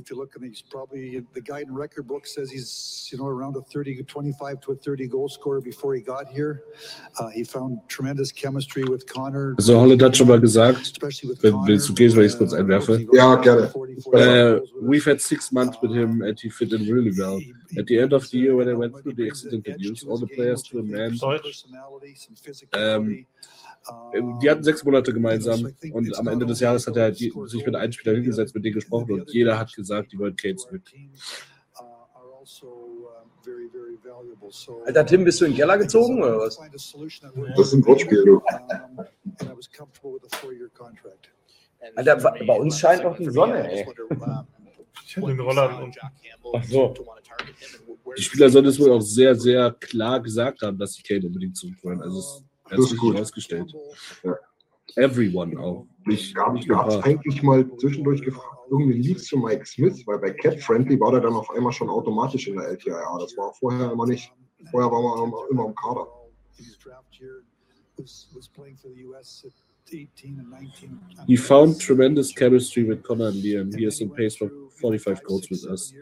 If you look and he's probably the guy in record book says he's, you know, around a 30, 25 to a 30 goal scorer before he got here. Uh, he found tremendous chemistry with Connor. Also Holland hat schon mal gesagt, especially with wenn Connor. willst du gehst, weil ich es kurz einwerfe. Ja, gerne. Uh, we've had six months with him and he fit in really well. At the end of the year, when I went through the exit interviews, all the players to a man, ähm, die hatten sechs Monate gemeinsam und am Ende des Jahres hat er halt die, sich mit einem Spieler hingesetzt, mit denen gesprochen und jeder hat gesagt, die wollen Kane zurück. Alter Tim, bist du in den Keller gezogen oder was? Das ist ein Wortspiel, du. Alter, bei uns scheint noch die Sonne, ey. Den Roller und Ach so. Die Spieler sollen es wohl auch sehr, sehr klar gesagt haben, dass sie Kane unbedingt zurück wollen. Also es Das sich ist gut. rausgestellt. Ja. Everyone auch. Es ein paar. eigentlich mal zwischendurch gefragt, irgendwie Leaks zu Mike Smith, weil bei Cat Friendly war der dann auf einmal schon automatisch in der LTIA. Das war vorher immer nicht. Vorher war man immer- immer im Kader. He found tremendous chemistry with Connor and Liam. He is on pace for 45 goals with us.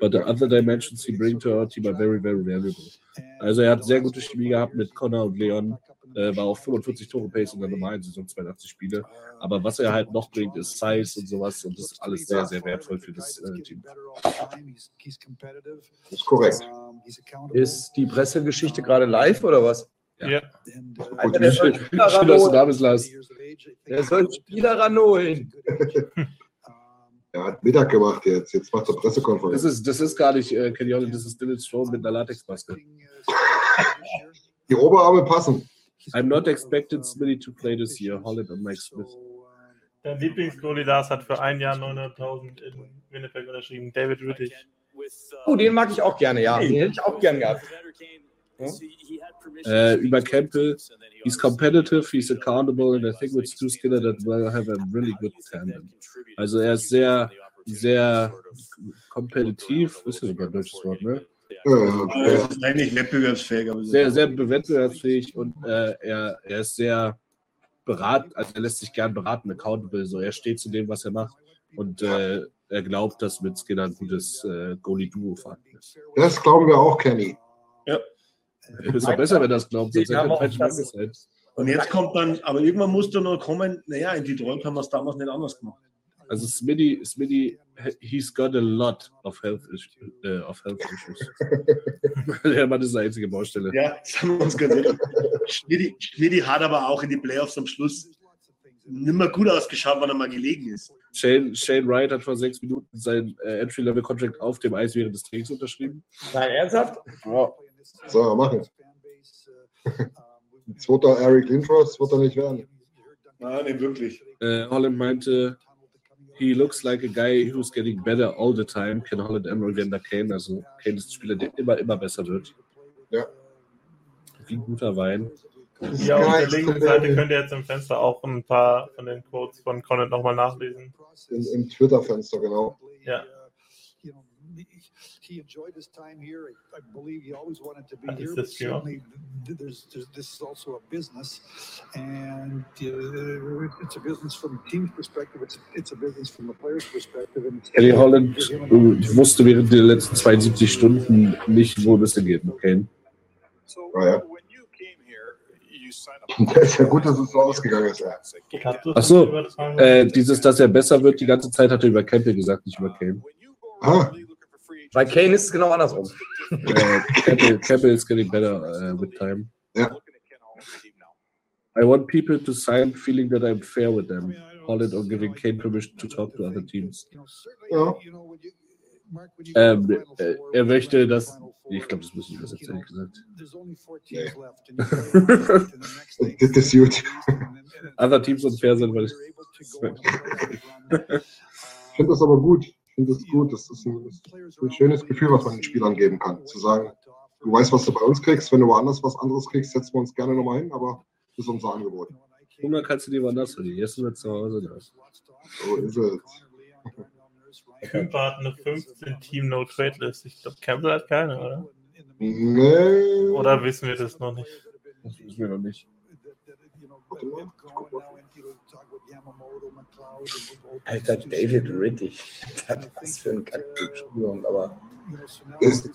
But the other dimensions he brings to our team are very, very valuable. Also er hat sehr gute Chemie gehabt mit Connor und Leon. Äh, war auf 45 Tore Pace in der normalen Saison, 82 Spiele. Aber was er halt noch bringt, ist Size und sowas. Und das ist alles sehr, sehr wertvoll für das äh, Team. Das ist korrekt. Ist die Pressegeschichte gerade live oder was? Ja. Alter, der soll Schön, Spieler schön, dass du da ranholen. bist, Lars. Der soll Spieler ranholen. Er hat Mittag gemacht jetzt. Jetzt macht er Das Pressekonferenz. ist, das ist gar nicht äh, Kenny Holland, das ist Dylan Strome mit einer Latexmaske. Die Oberarme passen. I'm not expecting Smitty to play this year. Holland und Mike Smith. Dein Lieblingsgoalie Lars hat für ein Jahr 900.000 in Winnipeg unterschrieben. David Rittig. Oh, den mag ich auch gerne, ja. Den hätte ich auch gern gehabt. Äh, über Campbell, he's competitive, he's accountable, and I think with Stu Skinner that will have a really good tandem. Also er ist sehr, sehr kompetitiv, ist ja sogar ein deutsches Wort, ne? Ja, ist eigentlich wettbewerbsfähig, aber Sehr, sehr wettbewerbsfähig und äh, er, er ist sehr berat, also er lässt sich gern beraten, accountable, so er steht zu dem, was er macht und äh, er glaubt, dass mit Skinner ein gutes äh, Goalie-Duo vorhanden ist. Das glauben wir auch, Kenny. Ja. Ist doch besser, wenn er das glaubt, er auch das-. Und jetzt kommt dann, aber irgendwann muss da noch kommen, naja, in Detroit haben wir es damals nicht anders gemacht. Also Smitty, Smitty, he's got a lot of health, issues, äh, of health issues. Der Mann ist die einzige Baustelle. Ja, sagen wir uns ganz ehrlich. Schmidi hat aber auch in die Playoffs am Schluss nimmer gut ausgeschaut, wann er mal gelegen ist. Shane, Shane Wright hat vor sechs Minuten sein äh, Entry-Level-Contract auf dem Eis während des Trainings unterschrieben. Nein, ernsthaft? Ja. Soll er machen. Zweiter Eric Lindros wird er nicht werden. Nein, nicht wirklich. Äh, Holland meinte, he looks like a guy who's getting better all the time. Ken Holland and Evander Kane. Also Kane ist ein Spieler, der immer, immer besser wird. Ja. Wie ein guter Wein. Ja, auf der linken Seite könnt ihr jetzt im Fenster auch ein paar von den Quotes von Conant nochmal nachlesen. Im, im Twitter-Fenster, genau. Ja. He enjoyed his time here. I, believe he always wanted to be Hat here. es But das gemacht? certainly, th- there's, there's this is also a business, and uh, it's a business from the team's perspective. It's it's a business from the players' perspective. And it's Kelly Holland give him an äh, opportunity. wusste während der letzten 72 Stunden nicht, wo das hingeht mit Kane. Ja, ja. Das ist ja gut, dass es so ausgegangen ist. Ja. Ach so? Äh, dieses, dass er besser wird, die ganze Zeit hat er über Campbell gesagt, nicht über Kane. Ah, Bei Kane ist es genau andersrum. Campbell, Campbell is getting better uh, with time. Ja. I want people to sign feeling that I'm fair with them. Holland or giving Kane permission to talk to other teams. ja. Ähm, äh, er möchte, dass. Ich glaube, das muss ich übersetzen, ehrlich gesagt. Nee. Das ist gut. Other teams unfair sind, weil ich. Ich finde das aber gut. Ich finde das gut. Das ist ein, ein schönes Gefühl, was man den Spielern geben kann. Zu sagen, du weißt, was du bei uns kriegst. Wenn du woanders was anderes kriegst, setzen wir uns gerne nochmal hin, aber das ist unser Angebot. Hunger kannst du dir woanders verdienen. Jetzt sind wir zu Hause da. So ist es. Küper hat eine 15-Team-No-Trade-List. Ich glaube, Campbell hat keine, oder? Nee. Oder wissen wir das noch nicht? Das wissen wir noch nicht. Warte mal, ich guck mal. Alter, David Riddick. Was für ein Kackentschuldigung, aber Ist,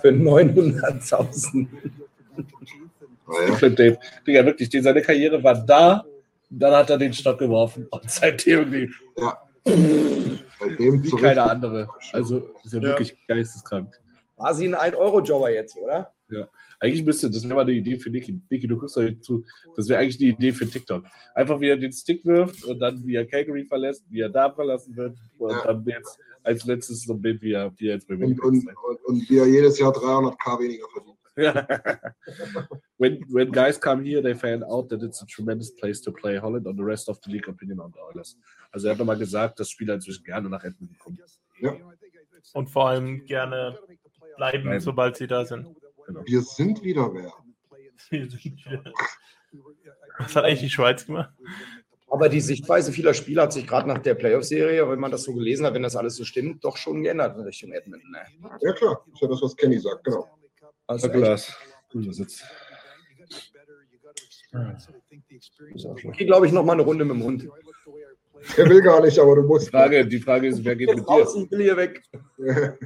für 900.000. naja. Ich finde Dave, Digga, wirklich, die, seine Karriere war da, dann hat er den Stock geworfen und seitdem irgendwie Ja. Wie keine andere. Also ist ja Ja. wirklich geisteskrank. War sie ein 1-Euro-Jobber jetzt, oder? Eigentlich müsste, das wäre mal eine Idee für Niki. Niki, du guckst doch hier zu. Das wäre eigentlich die Idee für TikTok. Einfach wie er den Stick wirft und dann wie er Calgary verlässt, wie er da verlassen wird und Ja. dann jetzt als letztes so ein Bild, wie er, wie er jetzt bei Und, und, und, und wir jedes Jahr 300k weniger verdienen. Ja. when, when guys come here, they find out that it's a tremendous place to play. Holland on the rest of the league opinion on the Oilers. Also er hat nochmal gesagt, dass Spieler inzwischen gerne nach Edmonton kommen. Und vor allem gerne bleiben, Bleiben. sobald sie da sind. Wir sind wieder wer. Was hat eigentlich die Schweiz gemacht? Aber die Sichtweise vieler Spieler hat sich gerade nach der Playoff-Serie, wenn man das so gelesen hat, wenn das alles so stimmt, doch schon geändert in Richtung Edmonton. Ne? Ja klar, ist ja das, was Kenny sagt, genau. Also Douglas. Guter Sitz. ich gehe, glaube ich, noch mal eine Runde mit dem Hund. Er will gar nicht, aber du Die musst. Frage, die Frage ist, wer geht mit dir? Ich will hier weg.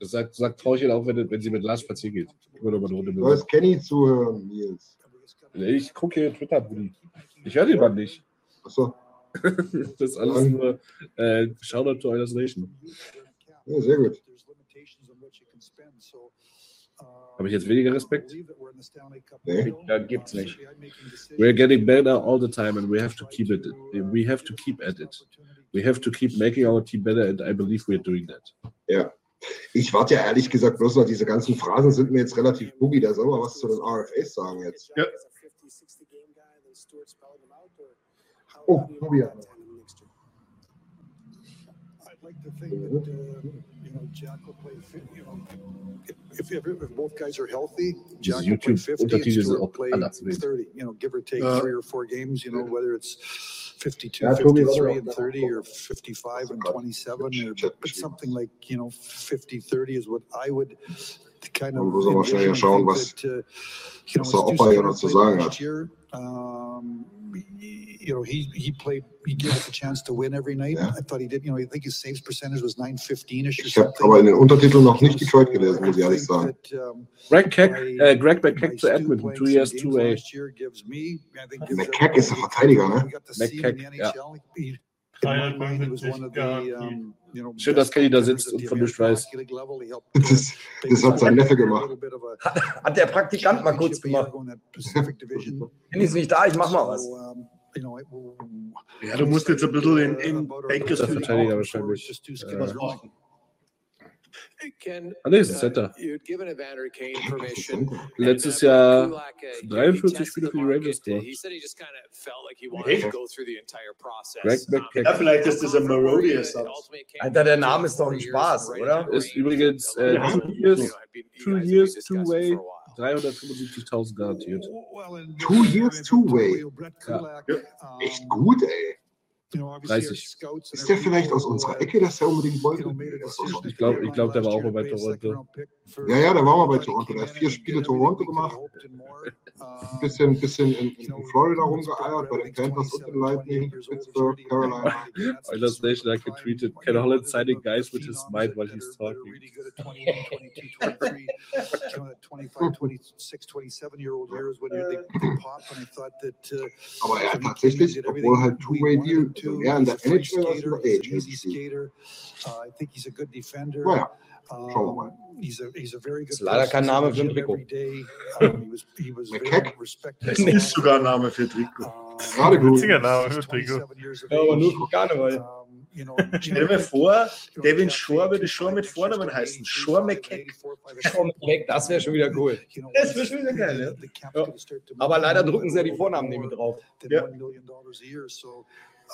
Das sagt, sagt Frauchen auch, wenn, wenn sie mit Lars spazieren geht. Mal eine Runde Du sollst Kenny zuhören, Nils. Ich gucke hier Twitter, Brudi. Ich höre den Mann nicht. Achso, Das ist alles nur äh, Shoutout to Oilers Nation. ja, sehr gut. Habe ich jetzt weniger Respekt? Nee. Ja, gibt's nicht. We're getting better all the time and we have to keep it. We have to keep at it. We have to keep making our team better and I believe we're doing that. Ja. Ich warte ja ehrlich gesagt bloß noch, diese ganzen Phrasen sind mir jetzt relativ boogie. Da soll man was zu den RFAs sagen jetzt. Ja. Oh, Boogie. I'd like to think that, uh, you know, Jack will play, fi- you know, if, if, if both guys are healthy, Jack will play 50 and Stuart will play 30, you know, give or take Ja. three or four games, you know, whether it's 52, Ja, Tobi, warte 53 and 30 or 55 and 27 or, Chat but something like, you know, 50, 30 is what I would kind of. Man muss aber schnell envision. I schauen, think was- that, uh, you know, was der Stu Skinner played last year. Um, you know, he, he played, he gave us a chance to win every night. Ja. I thought he did, you know, I think his saves percentage was 915-ish or Ich habe something. aber in den Untertiteln noch nicht Detroit gelesen, muss ich ehrlich sagen. Um, Greg Keck, äh, Greg McKeck zu Edmonton, two years, two way. McKeck ist der Verteidiger, ne? McKeck, ja. Keine 75 garantiert. Schön, dass Kenny da sitzt und von nichts weiß. Das, das hat sein Neffe gemacht. Hat der Praktikant mal kurz gemacht. Kenny ist nicht da, ich mach mal was. Ja, du musst jetzt ein bisschen in, in Bankers Verteidiger wahrscheinlich. machen. Ah, nee, ist ein Center. Letztes Jahr 43 Spiele für die Rangers gemacht. Greg McKeck Ja, vielleicht ist das ein Marody-Ersatz. Alter, der Name ist doch ein Spaß, oder? ist übrigens äh, two years, two years, two way, 375.000 garantiert. Two years, two way. Ja. Echt gut, ey. 30. Ist der vielleicht aus unserer Ecke, dass er unbedingt wollte? Ich glaube, ich glaub, der war auch mal bei Toronto. Ja, ja, der war mal bei Toronto. Der hat vier Spiele Toronto gemacht. Ein bisschen, bisschen in, in Florida rumgeeiert, bei den Panthers und den Lightning, Pittsburgh, Carolina. Oilers Nation hat getweetet, Ken Holland signing guys with his mind while he's talking. 25, 26, 27 year old years when they, they pop and I thought that uh, Aber er hat tatsächlich, obwohl halt Two-Way-Deal, also er in der NHL als über Age ist. Uh, I think he's a good defender. Naja, schauen wir mal. He's a, he's a very good Ist leider kein Name für ein Trikot. Um, was, was McKeck? respected. Das ist sogar ein Name für Trikot. Gerade gut. Witziger Name für Trikot. Ja, aber nur für Karneval. Stell dir mal vor, Devin Shore würde Shore mit Vornamen heißen. Shore McKeck. Das wäre schon wieder cool. Das wäre schon wieder geil, Ja. Aber leider drucken sie ja die Vornamen nicht mit drauf. Ja.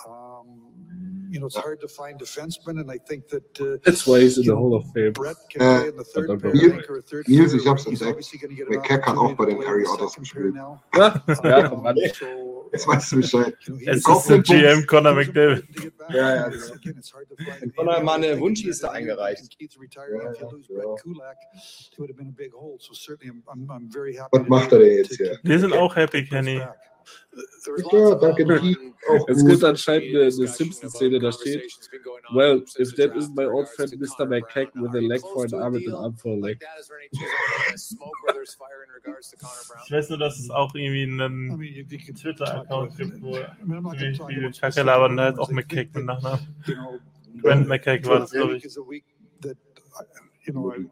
$1 million a year. So, um, you know, it's hard to find defensemen, and I think that uh, That's why he's in the Hall of Fame. Brett can Äh, play in the third verdammt. pair, Nils- I think, or a third Nils, pair. ich hab's He's entdeckt. obviously gonna get an McKeck hat auch bei den opportunity to Harry play in the Otters second pair gespielt. now. Ja, ja, komm ran. So, Jetzt weißt du Bescheid. you know, he- Es Kauf ist der den Bums. GM Conor McDavid. Ja, ja, It's- again, it's hard to find- Und Conor mal eine Wunschliste eingereicht. Keith's retired. Ja, If you lose ja. Brett Kulak, it would have been a big hole. So certainly, I'm, I'm, I'm very happy. Was macht er denn jetzt to- hier? Wir sind auch happy, Kenny. Ja, danke, Es gibt anscheinend eine, eine Simpsons-Szene, da steht, Well, if that isn't my old friend Mr. McKeck with a leg for an arm and an arm for a leg. Ich weiß nur, dass es auch irgendwie einen Twitter-Account gibt, wo ziemlich viele Kacke labern, da specific heißt auch think mit Nachnamen. Grant McKeck war das, glaube ich. Didn't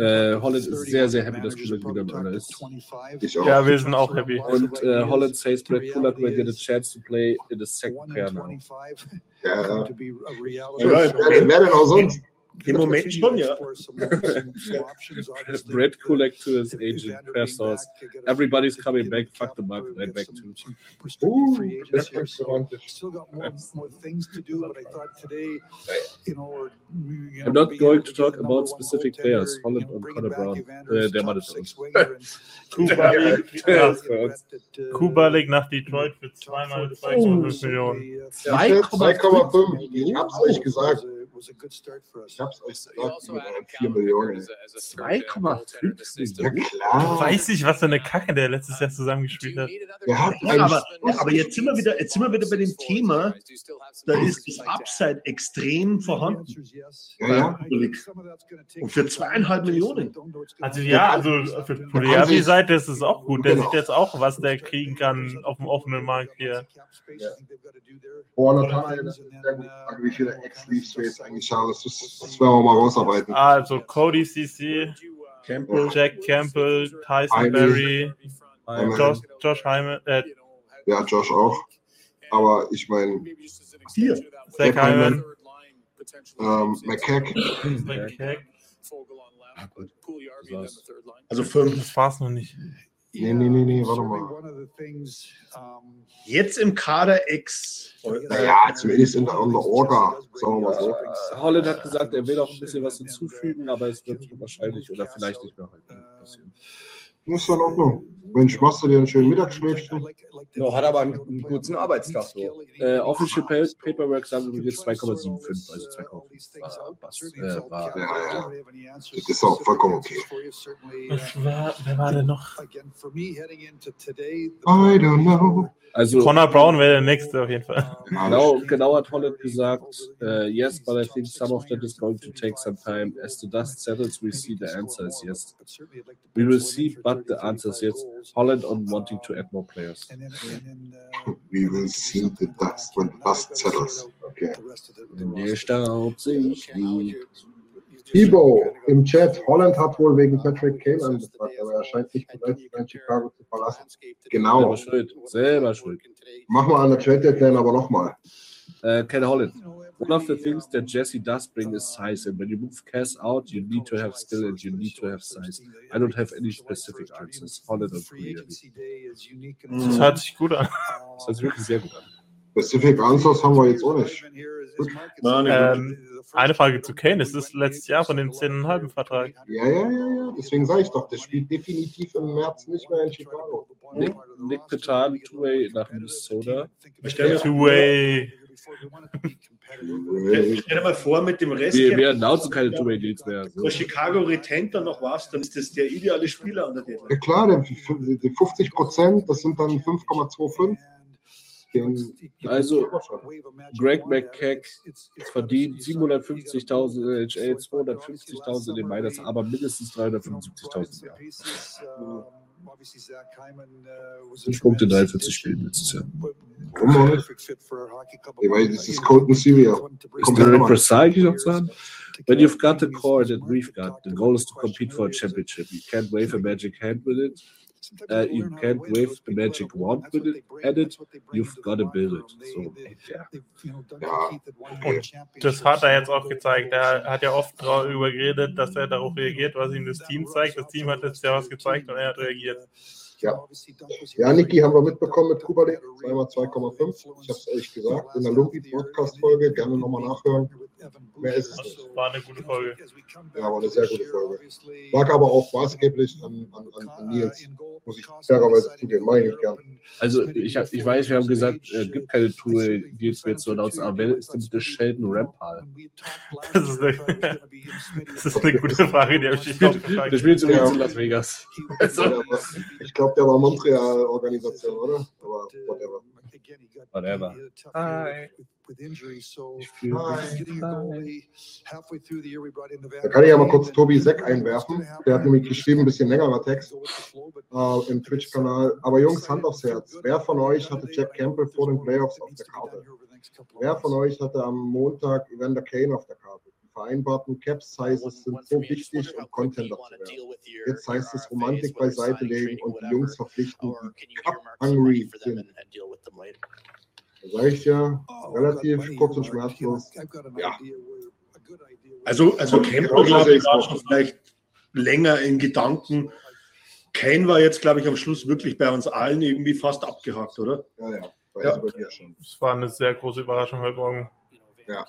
Äh, Holland ist 30 sehr, sehr happy, dass Kulak wieder im to ist. 25. Ich auch. Ja, wir sind auch happy. Und äh, Holland says Brett Kulak will get a chance to play in the second pair now. 125 Ja, ja. wer denn auch sonst? Im Moment schon, ja. Brett Kulak agent, Per Everybody's coming back, fuck the market, right back too. Uh, das. Still got more, more things to do, but I thought today, you know, or, you know, I'm not going to talk about specific players, Holland know, und bringing Connor Brown. Evander's Äh, der top Mann ist uns. winger and- Kubalik, Ja, ja, ist für uns. uh, Kubalik nach Detroit für zweimal 2,5 Millionen. uh, 2,5. Ich hab's euch gesagt. Was a good start for us. Ich euch gesagt. Mit einem 4 Millionen. 2,5 Ja, klar. Weiß ich, was für eine Kacke der letztes Jahr zusammengespielt hat. Hat Ja, aber, aber jetzt sind wir wieder, jetzt sind wir wieder bei dem Thema, da ist das Upside extrem vorhanden. Ja, ja. Und für zweieinhalb Millionen. Also ja, also für Puliavi-Seite ist es auch gut. Der sieht jetzt auch, was der kriegen kann auf dem offenen Markt hier. Boah, Nathanael, sehr gut. Frage, wie viele Ex-Leafs wir jetzt eigentlich haben. Das, ist, das werden wir mal rausarbeiten. Also Cody CC, Campbell. Jack Campbell, Tyson. Berry. Josh, Josh Hyman, äh, Ja, Josh auch. Aber ich meine, Vier. Zach Hyman, ähm, McKeck, McKeck. Also fünf. Das war's noch nicht. Nee, nee, nee, nee, warte mal. Jetzt im Kader Ex. naja, zumindest in der, in der Orga, sagen wir mal so. Äh, Holland hat gesagt, er will auch ein bisschen was hinzufügen, aber es wird wahrscheinlich oder vielleicht nicht mehr heute passieren. Das ist ja in Ordnung. Mensch, machst du dir einen schönen Mittagsschläfchen? Ja, hat aber einen, einen kurzen Arbeitstag. So. Äh, Official Pa- Paperwork sagen übrigens 2,75, also 2,5 war, was, äh, war Ja, ja. Das ist auch vollkommen okay. Was war, wer war denn noch? I don't know. Also Connor Brown wäre der nächste auf jeden Fall. genau, genau hat Holland gesagt, äh, yes, but I think some of that is going to take some time. As the dust settles, we see the answer is yes. We will see, but the answer is yes. Holland on wanting to add more players. We will see the dust when the dust settles. Okay. Der Staub sich liegt. Thibaut im Chat, Holland hat wohl wegen Patrick Kane angefragt, aber er scheint nicht bereit zu sein, Chicago zu verlassen. Genau. Selber schuld. Selber schuld. Machen wir an der Trade Deadline aber nochmal. Uh, Ken Holland. One of the things that Jesse does bring is size, and when you move Cass out, you need to have skill and you need to have size. I don't have any specific answers. Holland und Pugliese. Das hört sich gut an. Das hört sich wirklich sehr gut an. Specific Answers haben wir jetzt auch nicht. Nein, Ähm, eine Frage zu Kane. Ist das letztes Jahr von dem 10,5 Vertrag? Ja, ja, ja, ja. Deswegen sage ich doch, der spielt definitiv im März nicht mehr in Chicago. Nick, Nick Petan, Two-Way nach Minnesota. Ich stelle mir, Two-Way. Stell dir mal vor, mit dem Rest Wir, wir announcen keine Two-Way Deals mehr. wenn der Chicago Retent dann noch was, dann ist das der ideale Spieler an der Ja klar, denn die die 50 Prozent, das sind dann 5,25. Den- Also, Greg McKeck verdient 750.000 in der NHL, 250.000 in den Miners, aber mindestens 375.000 im Jahr. Fünf Punkte, 43 Spiele letztes Jahr. Warum auch nicht? Ja, das ist Colton Sevier. Is Kommt there ja a nochmal. noch sagen? When you've got the core that we've got, the goal is to compete for a championship. You can't wave a magic hand with it. Uh, you can't wave the magic wand with it. At it, you've got to build it. So, ja. Und das hat er jetzt auch gezeigt. Er hat ja oft darüber geredet, dass er darauf reagiert, was ihm das Team zeigt. Das Team hat jetzt ja was gezeigt und er hat reagiert. Ja. Ja, Niki haben wir mitbekommen mit Kubalik, zweimal 2,5. Ich habe es ehrlich gesagt, in der Lumpi-Podcast-Folge, gerne nochmal nachhören. Mehr ist es nicht. Das war eine gute Folge. Ja, war eine sehr gute Folge. Lag aber auch maßgeblich an, an, an, Nils, muss ich fairerweise zugeben, meine ich gern. Also, ich, hab, ich weiß, wir haben gesagt, es gibt keine Tour, die jetzt mehr zu announcen, aber wer ist denn bitte Sheldon Rampal? Das ist eine, das ist eine gute Frage, die habe ich nicht Der aufgefragt. spielt übrigens in Las Vegas. Also, Ja, ich glaube, der war Montreal-Organisation, oder? Aber whatever. Whatever. Hi. Da kann ich ja mal kurz Tobi Seck einwerfen. Der hat nämlich geschrieben, ein bisschen längerer Text äh, im Twitch-Kanal. Aber Jungs, Hand aufs Herz. Wer von euch hatte Jack Campbell vor den Playoffs auf der Karte? Wer von euch hatte am Montag Evander Kane auf der Karte? Vereinbarten Cap-Sizes sind so wichtig, um Contender zu werden. Jetzt heißt es Romantik beiseite legen und die Jungs verpflichten, die Cup-hungry sind. Da sage ich ja, relativ kurz und schmerzlos. Ja. Also, also Campbell, glaube ich, war schon vielleicht länger in Gedanken. Kane war jetzt, glaube ich, am Schluss wirklich bei uns allen irgendwie fast abgehakt, oder? Ja, ja. Ja. war eine sehr große Überraschung heute Morgen. Ja.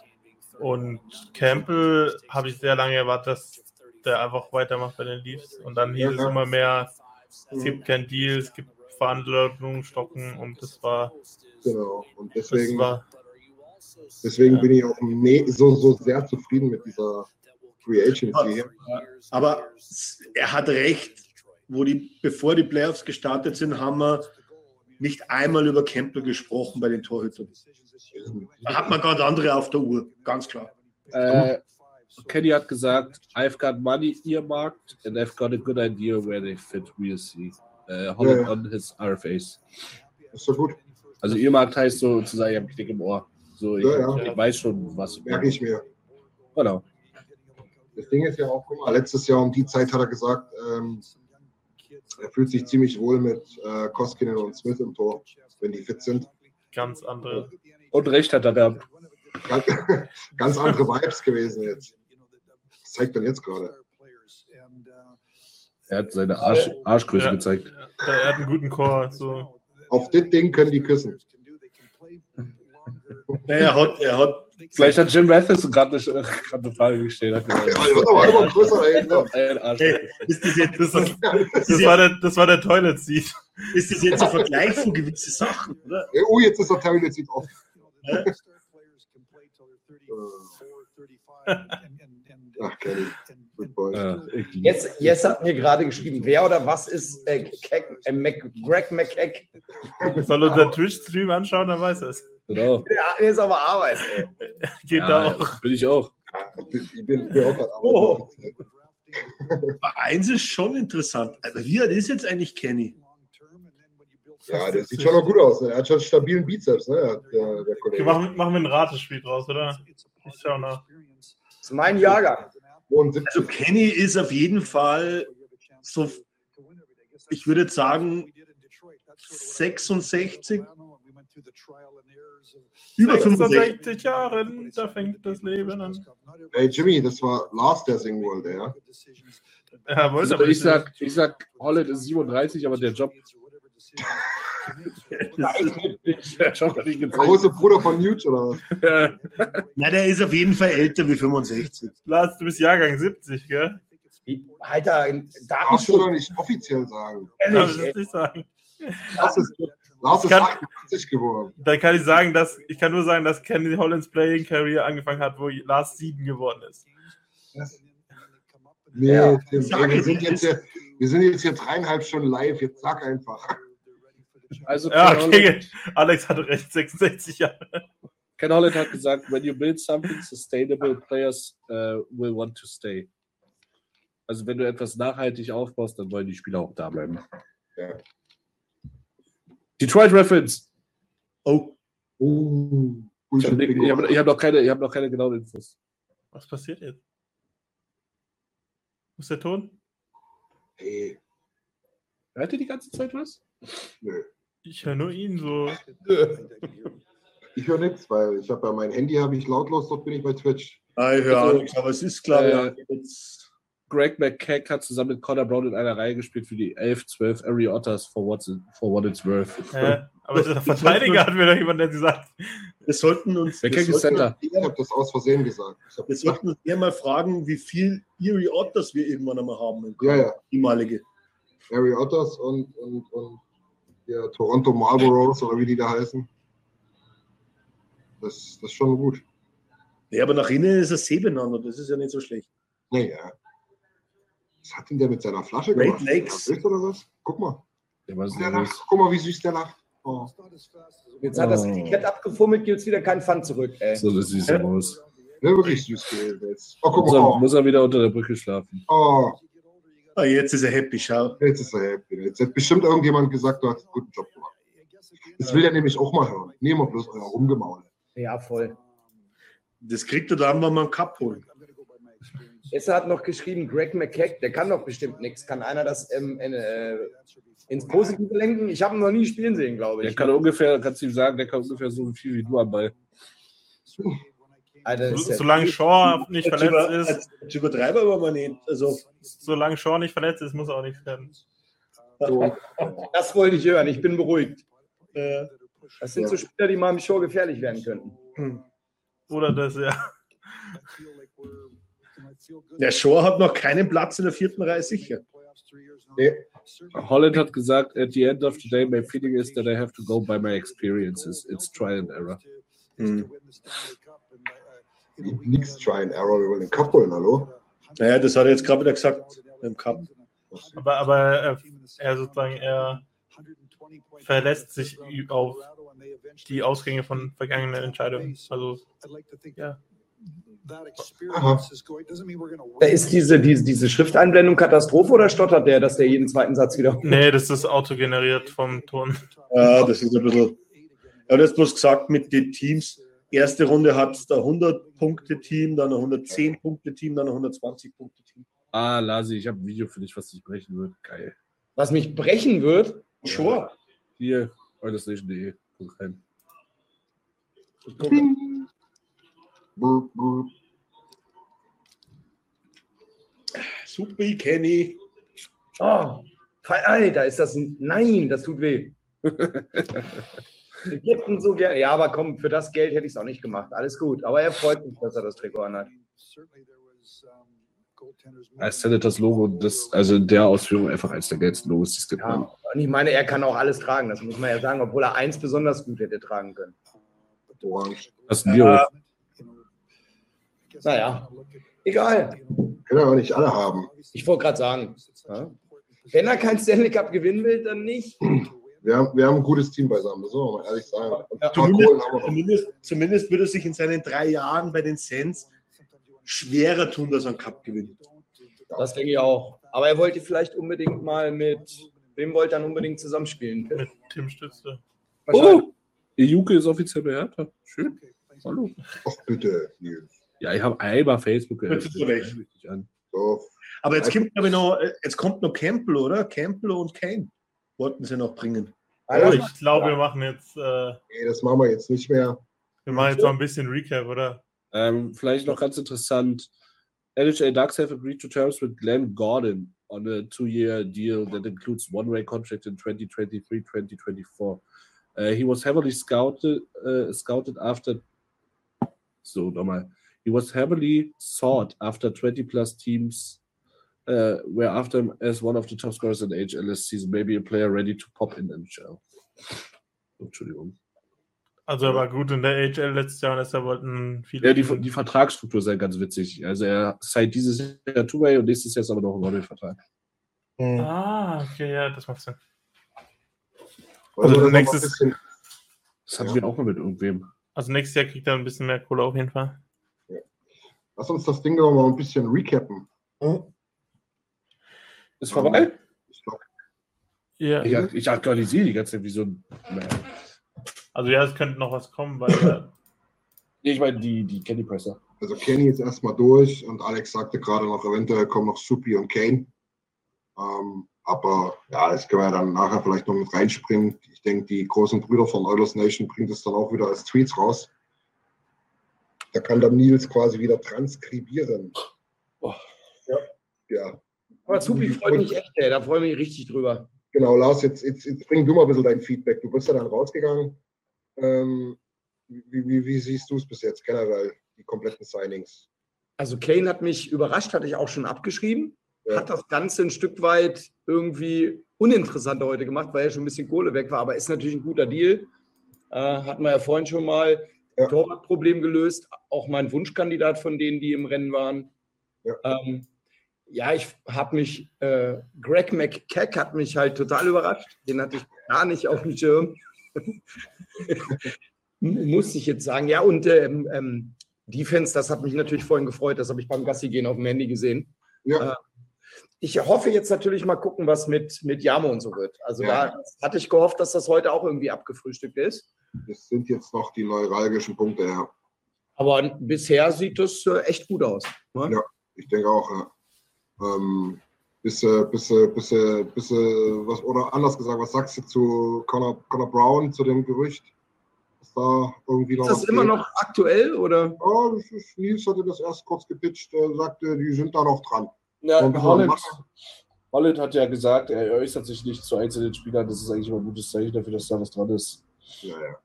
Und Campbell habe ich sehr lange erwartet, dass der einfach weitermacht bei den Leafs. Und dann hieß Ja, es immer mehr, es gibt kein Deal, es gibt Verhandlungen, Stocken und das war, Genau. Und deswegen, war deswegen ja. bin ich auch ne so, so sehr zufrieden mit dieser Free Agency hier. Aber er hat recht, wo die, bevor die Playoffs gestartet sind, haben wir nicht einmal über Campbell gesprochen bei den Torhütern. Da hat man ganz andere auf der Uhr, ganz klar. Äh, Kenny hat gesagt, I've got money earmarked and I've got a good idea where they fit. We'll see. Äh, Holland Ja, ja. on his RFAs. Ist doch gut. Also earmarked heißt so zu sagen, ich habe Knick im Ohr. So, ich, ja. ich weiß schon, was. Merke ich mir. Genau. Das Ding ist ja auch, guck mal, letztes Jahr um die Zeit hat er gesagt, ähm, er fühlt sich ziemlich wohl mit äh, Koskinen und Smith im Tor, wenn die fit sind. ganz andere. Und recht hat er gehabt. Ganz, ganz andere Vibes gewesen jetzt. Was zeigt denn jetzt gerade? Er hat seine Arsch, Arschgröße Ja. gezeigt. Er hat einen guten Chor. So. Auf das Ding können die küssen. Naja, er hat, er hat Vielleicht hat Jim Matheson gerade eine, gerade eine Frage gestellt. Hey, ist das jetzt, Das, war der, das war der Toilet Seat. ist das jetzt ein Vergleich von gewissen Sachen, oder? Ja, Oh, jetzt ist der Terry jetzt off. Ja? Ach, Jetzt, jetzt hat mir gerade geschrieben, wer oder was ist äh, Keck, äh, Mac, Greg McKeck? Soll unser Twitch-Stream anschauen, dann weiß er es. Genau. Ja, der ist aber Arbeit. Ey. Geht Ja, da auch. Bin ich auch. Ich bin, ich bin, auch Oh. Aber eins ist schon interessant. Also, wie alt ist jetzt eigentlich Kenny? Ja, der sieht schon noch gut aus. Ne? Er hat schon einen stabilen Bizeps, ne? Der, der. Okay, machen, machen wir ein Ratespiel draus, oder? Ich schau nach. Das ist mein Jahrgang. 72. Also Kenny ist auf jeden Fall so, ich würde jetzt sagen, 66, über 65. 65 Jahren, da fängt das Leben an. Ey, Jimmy, das war Lars, der singen wollte, ja? Wollte Also aber ich sag, ich sag, Holland ist 37, aber der Job. Der Job hat nicht Der gezeigt. große Bruder von Newt, oder was? Na, der ist auf jeden Fall älter wie 65. Lars, du bist Jahrgang 70, gell? Alter, Darfst du Datenschutz. doch nicht offiziell sagen. Darf Ehrlich, das nicht sagen? Das ist, Lars ist kann- 88 geworden. Dann kann ich sagen, dass ich kann nur sagen, dass Kenny Hollands Playing Career angefangen hat, wo Lars sieben geworden ist. Nee, Ja. Wir, sind jetzt hier, wir sind jetzt hier dreieinhalb Stunden live. Jetzt sag einfach. Also Ja, okay. Alex hatte recht, 66 Jahre. Ken Holland hat gesagt, when you build something sustainable, players uh, will want to stay. Also wenn du etwas nachhaltig aufbaust, dann wollen die Spieler auch da bleiben. Ja. Detroit Reference. Oh, Uh, Ich habe hab, hab noch, keine- ich hab noch keine genauen Infos. Was passiert jetzt? Wo ist der Ton? Hey, Hört ihr die ganze Zeit was? nö. Ich höre nur ihn so. Ich höre nichts, weil ich habe ja mein Handy habe ich lautlos, dort bin ich bei Twitch. ah, ich höre Also, auch nichts, aber es ist klar, äh, ja, jetzt, Greg McKeck hat zusammen mit Connor Brown in einer Reihe gespielt für die 11-12 Ari Otters for, what's for what it's worth. Äh, aber der Verteidiger hat mir doch jemand der gesagt. wir sollten uns, wir sollten, Center. Ich habe das aus Versehen gesagt. Wir sollten uns eher mal fragen, wie viel Erie Otters wir irgendwann einmal haben. im Ja, ja. Ehemalige. Harry Otters und, und, und ja, Toronto Marlboros oder wie die da heißen. Das, das ist schon gut. Ja, aber nach innen ist er See benannt, das ist ja nicht so schlecht. Naja. Was hat denn der mit seiner Flasche Great gemacht? Lakes. Oder was? Guck mal. Der war Der lacht. Guck mal, wie süß der lacht. Oh. Jetzt hat das Oh. Etikett abgefummelt, gibt es wieder kein Pfand zurück. Ey. So eine süße Maus. Der wirklich süß gewesen jetzt. Oh, guck Muss mal. er, Oh, muss er wieder unter der Brücke schlafen. oh, Ah, jetzt ist er happy, schau. jetzt ist er happy. Jetzt hat bestimmt irgendjemand gesagt, du hast einen guten Job gemacht. Das will er nämlich auch mal hören. Nee, mal bloß euer Rumgemaule. Ja, voll. Das kriegt er dann, wenn wir einen Cup holen. Esse hat noch geschrieben, Greg McKeck, der kann doch bestimmt nichts. Kann einer das ähm, in, äh, ins Positive lenken? Ich habe ihn noch nie spielen sehen, glaube Der ich. kann ungefähr, kannst du ihm sagen, der kann ungefähr so viel wie du am Ball. Alter, So, der- solange Shaw nicht verletzt über- ist, Übertreiber aber mal nicht. Also, solange Shaw nicht verletzt ist, muss er auch nichts werden. Das wollte ich hören, ich bin beruhigt. äh, Das sind so Spieler, die mal im Show gefährlich werden könnten. Oder das, ja. Der Shore hat noch keinen Platz in der vierten Reihe sicher. Nee. Holland hat gesagt, at the end of the day, my feeling is that I have to go by my experiences. It's trial and error. Hm. Nix Try and Error. Wir wollen den Cup holen, hallo? Naja, das hat er jetzt gerade wieder gesagt im Cup. Aber, aber er, er sozusagen, er verlässt sich auf die Ausgänge von vergangenen Entscheidungen. Also, ja. Da ist diese, diese, diese Schrifteinblendung Katastrophe oder stottert der, dass der jeden zweiten Satz wieder. Nee, das ist autogeneriert vom Ton. Ja, das ist ein bisschen. Er hat jetzt bloß gesagt, mit den Teams. Erste Runde hat es der 100-Punkte-Team, dann ein 110-Punkte-Team, dann ein 120-Punkte-Team. Ah, Lasi, ich habe ein Video für dich, was dich brechen wird. Geil. Was mich brechen wird, Sure. Hier, oilersnation.de. Guck rein. Brr. Super, Kenny. Oh, Alter, ist das ein. Nein, das tut weh. Ich hätte ihn so gerne. Ja, aber komm, für das Geld hätte ich es auch nicht gemacht. Alles gut. Aber er freut sich, dass er das Trikot anhat. Als Senators Logo, das, also in der Ausführung einfach eines der geilsten Logos, die es gibt. Ja, und ich meine, er kann auch alles tragen. Das muss man ja sagen, obwohl er eins besonders gut hätte tragen können. Orange. Das ist ein Bio. Naja, egal. Können aber nicht alle haben. Ich wollte gerade sagen, ja. wenn er kein Stanley Cup gewinnen will, dann nicht. Wir haben, wir haben ein gutes Team beisammen, das soll man mal ehrlich sagen. Paar Zumindest, wir zumindest, zumindest würde er sich in seinen drei Jahren bei den Sens schwerer tun, dass er einen Cup gewinnt. Das denke ich auch. Aber er wollte vielleicht unbedingt mal mit. Wem wollte er dann unbedingt zusammenspielen? Mit Tim Stütze. Oh! Iuke ist offiziell bei Hertha. Schön. Hallo. Ach bitte, Nils. Ja, ich habe einmal Facebook Das ist geöffnet. recht. Richtig an. So, Aber jetzt kommt, glaube ich, noch, äh, jetzt kommt noch Campbell, oder? Campbell und Kane wollten sie noch bringen. Oh, ich glaube, wir machen jetzt, äh, nee, das machen wir jetzt nicht mehr. wir machen jetzt mal ein bisschen Recap, oder? Ähm, vielleicht noch ganz interessant. NHL Ducks have agreed to terms with Glenn Gordon on a two-year deal that includes one-way contract in 2023-2024. Uh, he was heavily scouted, uh, scouted after. So nochmal. He was heavily sought after 20 plus teams uh, were after him as one of the top scorers in the HL this season. Maybe a player ready to pop in NHL. Entschuldigung. Also er war gut in der AHL letztes Jahr und deshalb wollten viele. Ja, die, die Vertragsstruktur ist ja ganz witzig. Also er seit dieses Jahr Two-Way und nächstes Jahr ist aber noch ein Rollenvertrag. Mhm. Ah, okay, ja, das macht Sinn. Also, also nächstes, bisschen, das hatten ja. wir auch mal mit irgendwem. Also nächstes Jahr kriegt er ein bisschen mehr Kohle auf jeden Fall. Lass uns das Ding doch mal ein bisschen recappen. Hm? Ist vorbei? Ja. Ich, ich aktualisiere die ganze Zeit wie so ein. Also ja, es könnte noch was kommen, weil. ich meine, die, die Kenny Presser. Also Kenny ist erstmal durch und Alex sagte gerade noch, eventuell kommen noch Supi und Kane. Ähm, aber ja, das können wir dann nachher vielleicht noch mit reinspringen. Ich denke, die großen Brüder von Eulers Nation bringen das dann auch wieder als Tweets raus. Da kann dann Nils quasi wieder transkribieren. Oh. Ja. ja. Aber Supi freut mich echt, ey. da freue ich mich richtig drüber. Genau, Lars, jetzt, jetzt, jetzt bring du mal ein bisschen dein Feedback. Du bist ja dann rausgegangen. Ähm, wie, wie, wie, siehst du es bis jetzt generell, die kompletten Signings? Also Kane hat mich überrascht, hatte ich auch schon abgeschrieben. Ja. Hat das Ganze ein Stück weit irgendwie uninteressanter heute gemacht, weil ja schon ein bisschen Kohle weg war. Aber ist natürlich ein guter Deal. Äh, hatten wir ja vorhin schon mal ja. Torwartproblem gelöst. Auch mein Wunschkandidat von denen, die im Rennen waren. Ja, ähm, ja ich habe mich, äh, Greg McKeck hat mich halt total überrascht. Den hatte ich gar nicht auf dem Schirm. Muss ich jetzt sagen. Ja, und ähm, ähm, Defense, das hat mich natürlich vorhin gefreut. Das habe ich beim Gassi gehen auf dem Handy gesehen. Ja. Äh, ich hoffe jetzt natürlich mal gucken, was mit, mit Yamo und so wird. Also ja. da hatte ich gehofft, dass das heute auch irgendwie abgefrühstückt ist. Das sind jetzt noch die neuralgischen Punkte, ja. Aber bisher sieht das äh, echt gut aus. Ne? Ja, ich denke auch, ja. Ähm, bis, bis, bis, bis, was, oder anders gesagt, was sagst du zu Connor, Connor Brown, zu dem Gerücht? Dass da irgendwie noch ist das immer geht? noch aktuell? Oder? Ja, ist, Nils hatte das erst kurz gepitcht, er sagte, die sind da noch dran. Ja, Holland, Holland hat ja gesagt, er äußert sich nicht zu einzelnen Spielern. Das ist eigentlich immer ein gutes Zeichen dafür, dass da was dran ist. Ja, ja.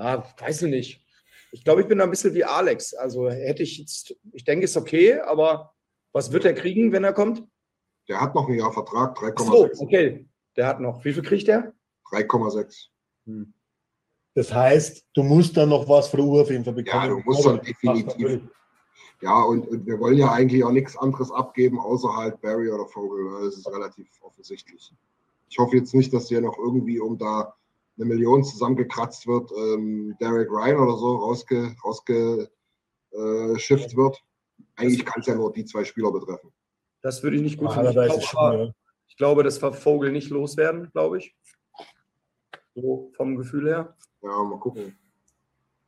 Ja weiß ich nicht. Ich glaube, ich bin da ein bisschen wie Alex. Also hätte ich jetzt, ich denke, es ist okay, aber was wird er kriegen, wenn er kommt? Der hat noch ein Jahr Vertrag, 3,6. So, okay. Der hat noch. Wie viel kriegt er? 3,6. Hm. Das heißt, du musst dann noch was für Uhr auf jeden Fall bekommen. Ja, du musst dann definitiv. Ja, und, und, wir wollen ja eigentlich auch nichts anderes abgeben, außer halt Barry oder Vogel. Das ist relativ offensichtlich. Ich hoffe jetzt nicht, dass hier noch irgendwie, um da eine Million zusammengekratzt wird, ähm, Derek Ryan oder so rausge, rausgeschifft äh, wird. Eigentlich kann es ja nur die zwei Spieler betreffen. Das würde ich nicht gut finden. Ich, glaube, ich glaube, das war Vogel nicht loswerden, glaube ich. So vom Gefühl her. Ja, mal gucken.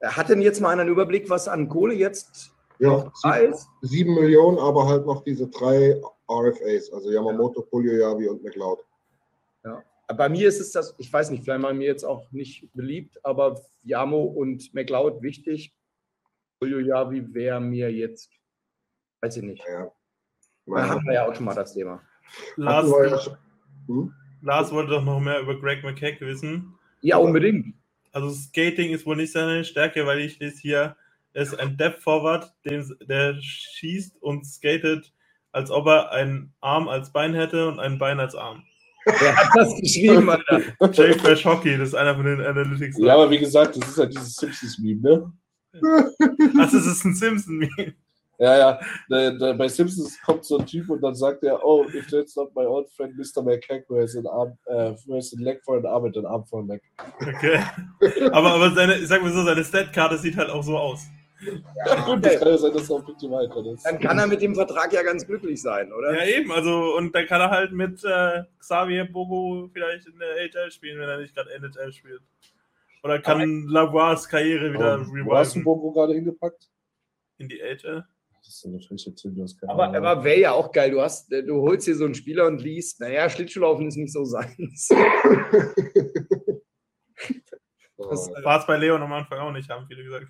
Hat denn jetzt mal einen Überblick, was an Kohle jetzt ja, sieben, sieben, Millionen, aber halt noch diese drei RFAs, also Yamamoto, ja. Puljojavi und McLeod. Bei mir ist es das, ich weiß nicht, vielleicht mal mir jetzt auch nicht beliebt, aber Yamo und McLeod wichtig. Puljojavi wäre mir jetzt, weiß ich nicht. Ja. Da haben wir ja auch schon mal das Thema. Lars, ja hm? Lars wollte doch noch mehr über Greg McKeck wissen. Ja, unbedingt. Also Skating ist wohl nicht seine Stärke, weil ich lese hier, er ist ein Depth Forward, den, der schießt und skatet, als ob er einen Arm als Bein hätte und ein Bein als Arm. Wer hat das geschrieben, Alter? Jake Fresh Hockey, das ist einer von den Analytics. Ja, aber wie gesagt, das ist halt dieses Simpsons-Meme, ne? Ach, das ist ein Simpson-Meme. Ja, ja. Da, da, bei Simpsons kommt so ein Typ und dann sagt er, oh, if that's not my old friend Mr. McCack, who has an arm, uh, who has a leg for an arm and an arm for a leg. Okay. aber, aber seine, ich sag mal so, seine Stat-Karte sieht halt auch so aus. Ja, gut, das kann ja sein, dass er Picture weiter ist. Dann kann er mit dem Vertrag ja ganz glücklich sein, oder? Ja, eben. Also, und dann kann er halt mit äh, Xavier Bogo vielleicht in der HL spielen, wenn er nicht gerade NHL spielt. Oder kann Lavois Karriere wieder oh, reviven. Wo hast du Bogo gerade hingepackt? In die HL. Das ist natürlich jetzt das aber, aber wäre ja auch geil. Du, hast, du holst hier so einen Spieler und liest, naja, Schlittschuhlaufen ist nicht so seins. das war es bei Leon am Anfang auch nicht, haben viele gesagt.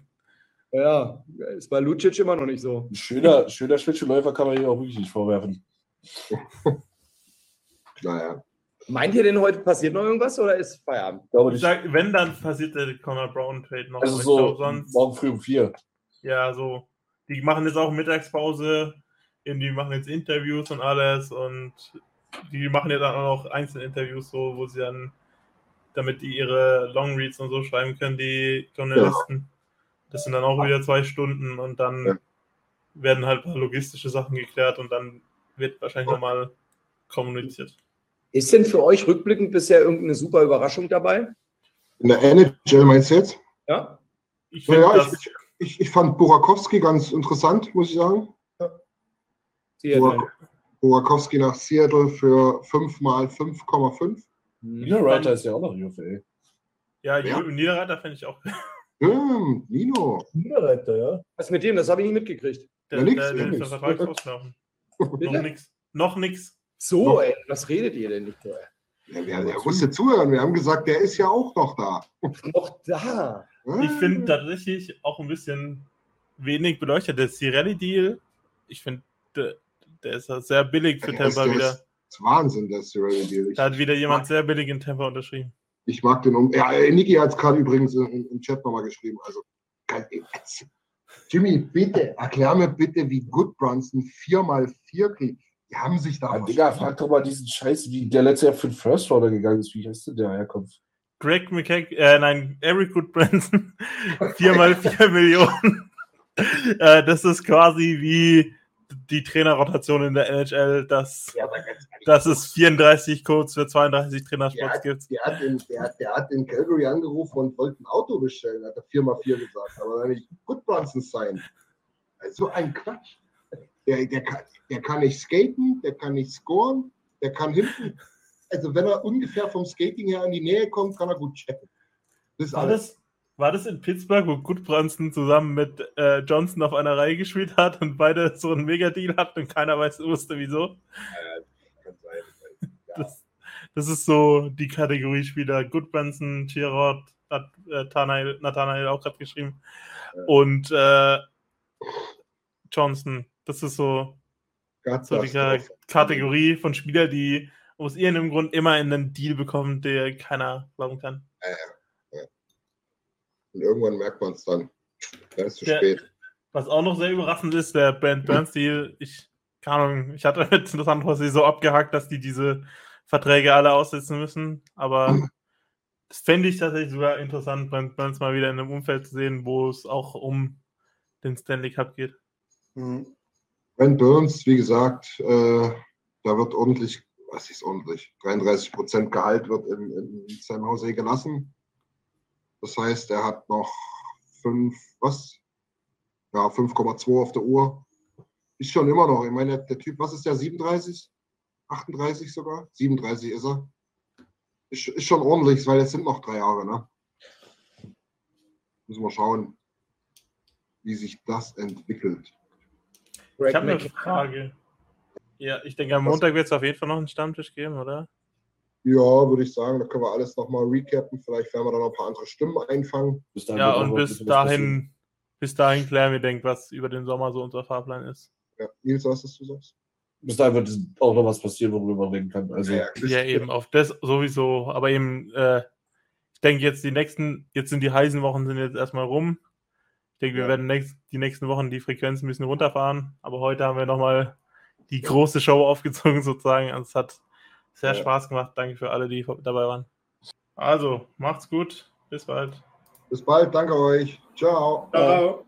Ja, ist bei Lucic immer noch nicht so. Ein schöner, schöner Schlittschuhläufer kann man hier auch wirklich nicht vorwerfen. naja. Meint ihr denn heute passiert noch irgendwas oder ist Feierabend? Ich sag, wenn, dann passiert der Conor Brown Trade noch. Also so glaub, sonst, morgen früh um vier. Ja, so. Die machen jetzt auch Mittagspause. Die machen jetzt Interviews und alles und die machen ja dann auch noch Einzelinterviews, so, wo sie dann damit die ihre Long Reads und so schreiben können, die Journalisten. Ja. Das sind dann auch wieder zwei Stunden und dann ja. werden halt ein paar logistische Sachen geklärt und dann wird wahrscheinlich nochmal kommuniziert. Ist denn für euch rückblickend bisher irgendeine super Überraschung dabei? In der NHL meinst du jetzt? Ja. Ich, ja, ich, ich, ich, fand Burakowski ganz interessant, muss ich sagen. Ja. Burakowski nach Seattle für 5 mal 5,5. Niederreiter ist ja auch noch UFA. Ja, ja. Niederreiter fände ich auch. Stimmt, Nino. Niederreiter, ja. Was mit dem? Das habe ich nicht mitgekriegt. Der, ja, nix, der, der, der Vertrag auslaufen. noch nichts. Noch nichts. So, noch. ey, was redet ihr denn nicht? Ja, wer, wer musste zuhören? Wir haben gesagt, der ist ja auch noch da. noch da. Ich finde tatsächlich auch ein bisschen wenig beleuchtet. Der Cirelli-Deal, ich finde, der, der, ist sehr billig für Tampa wieder. Das ist Wahnsinn, der Cirelli-Deal. Da hat wieder jemand sehr billig in Tampa unterschrieben. Ich mag den um. Ja, Niki hat es gerade übrigens im, im Chat nochmal geschrieben. Also, Jimmy, bitte, erklär mir bitte, wie Good Brunson 4x4 kriegt. Die haben sich da. Ja, Digga, frag doch mal diesen Scheiß, wie der letzte Jahr für den First Rounder gegangen ist. Wie heißt denn der herkommt? Greg McKay, äh, nein, Eric Good Branson. 4x4 Millionen. äh, das ist quasi wie die Trainerrotation in der NHL, dass, ja, dass es 34 Codes für 32 Trainerspots gibt. Der hat, in, der, der hat in Calgary angerufen und wollte ein Auto bestellen, hat er 4x4 gesagt, aber dann nicht Good Brunson sein. Also ein Quatsch. Der, der, kann, der kann nicht skaten, der kann nicht scoren, der kann hinten. Also wenn er ungefähr vom Skating her in die Nähe kommt, kann er gut checken. Das war, das, war das in Pittsburgh, wo Gudbranson zusammen mit äh, Johnson auf einer Reihe gespielt hat und beide so einen Mega-Deal hatten und keiner weiß, wusste wieso? Ja. Ja. Das, das, ist so die Kategorie Spieler. Gudbranson, Girard, hat äh, Nathanael auch gerade geschrieben. Ja. Und äh, Johnson. Das ist so, so die Kategorie von Spielern, die aus irgendeinem Grund immer in einen Deal bekommen, der keiner glauben kann. Ja. Und irgendwann merkt man es dann. Dann ist zu der, spät. Was auch noch sehr überraschend ist, der Brand Burns Deal. Ich, keine Ahnung, ich hatte mit das andere so abgehakt, dass die diese Verträge alle aussetzen müssen. Aber das fände ich tatsächlich sogar interessant, Brand Burns mal wieder in einem Umfeld zu sehen, wo es auch um den Stanley Cup geht. Mhm. Ben Burns, wie gesagt, äh, da wird ordentlich, was ist ordentlich, 33 Prozent Gehalt wird in, in San Jose gelassen. Das heißt, er hat noch 5, was? Ja, 5,2 auf der Uhr. Ist schon immer noch. Ich meine, der Typ, was ist der? 37? 38 sogar? 37 ist er. Ist, ist schon ordentlich, weil es sind noch drei Jahre, ne? Müssen wir schauen, wie sich das entwickelt. Ich habe eine Frage. Ja, ich denke, am Montag wird es auf jeden Fall noch einen Stammtisch geben, oder? Ja, würde ich sagen. Da können wir alles nochmal recappen. Vielleicht werden wir dann noch ein paar andere Stimmen einfangen. ja, und bis dahin, bis dahin klären wir, denke was über den Sommer so unser Fahrplan ist. Ja, Nils, was ist du sagst? Bis dahin wird auch noch was passieren, worüber man reden kann. Also, ja, ja, eben, auf das sowieso. Aber eben, äh, ich denke jetzt die nächsten, jetzt sind die heißen Wochen sind jetzt erstmal rum denke, wir ja. werden nächst, die nächsten Wochen die Frequenz ein bisschen runterfahren. Aber heute haben wir nochmal die große Show aufgezogen, sozusagen. Also es hat sehr ja. Spaß gemacht. Danke für alle, die dabei waren. Also, macht's gut. Bis bald. Bis bald. Danke euch. Ciao. Ciao.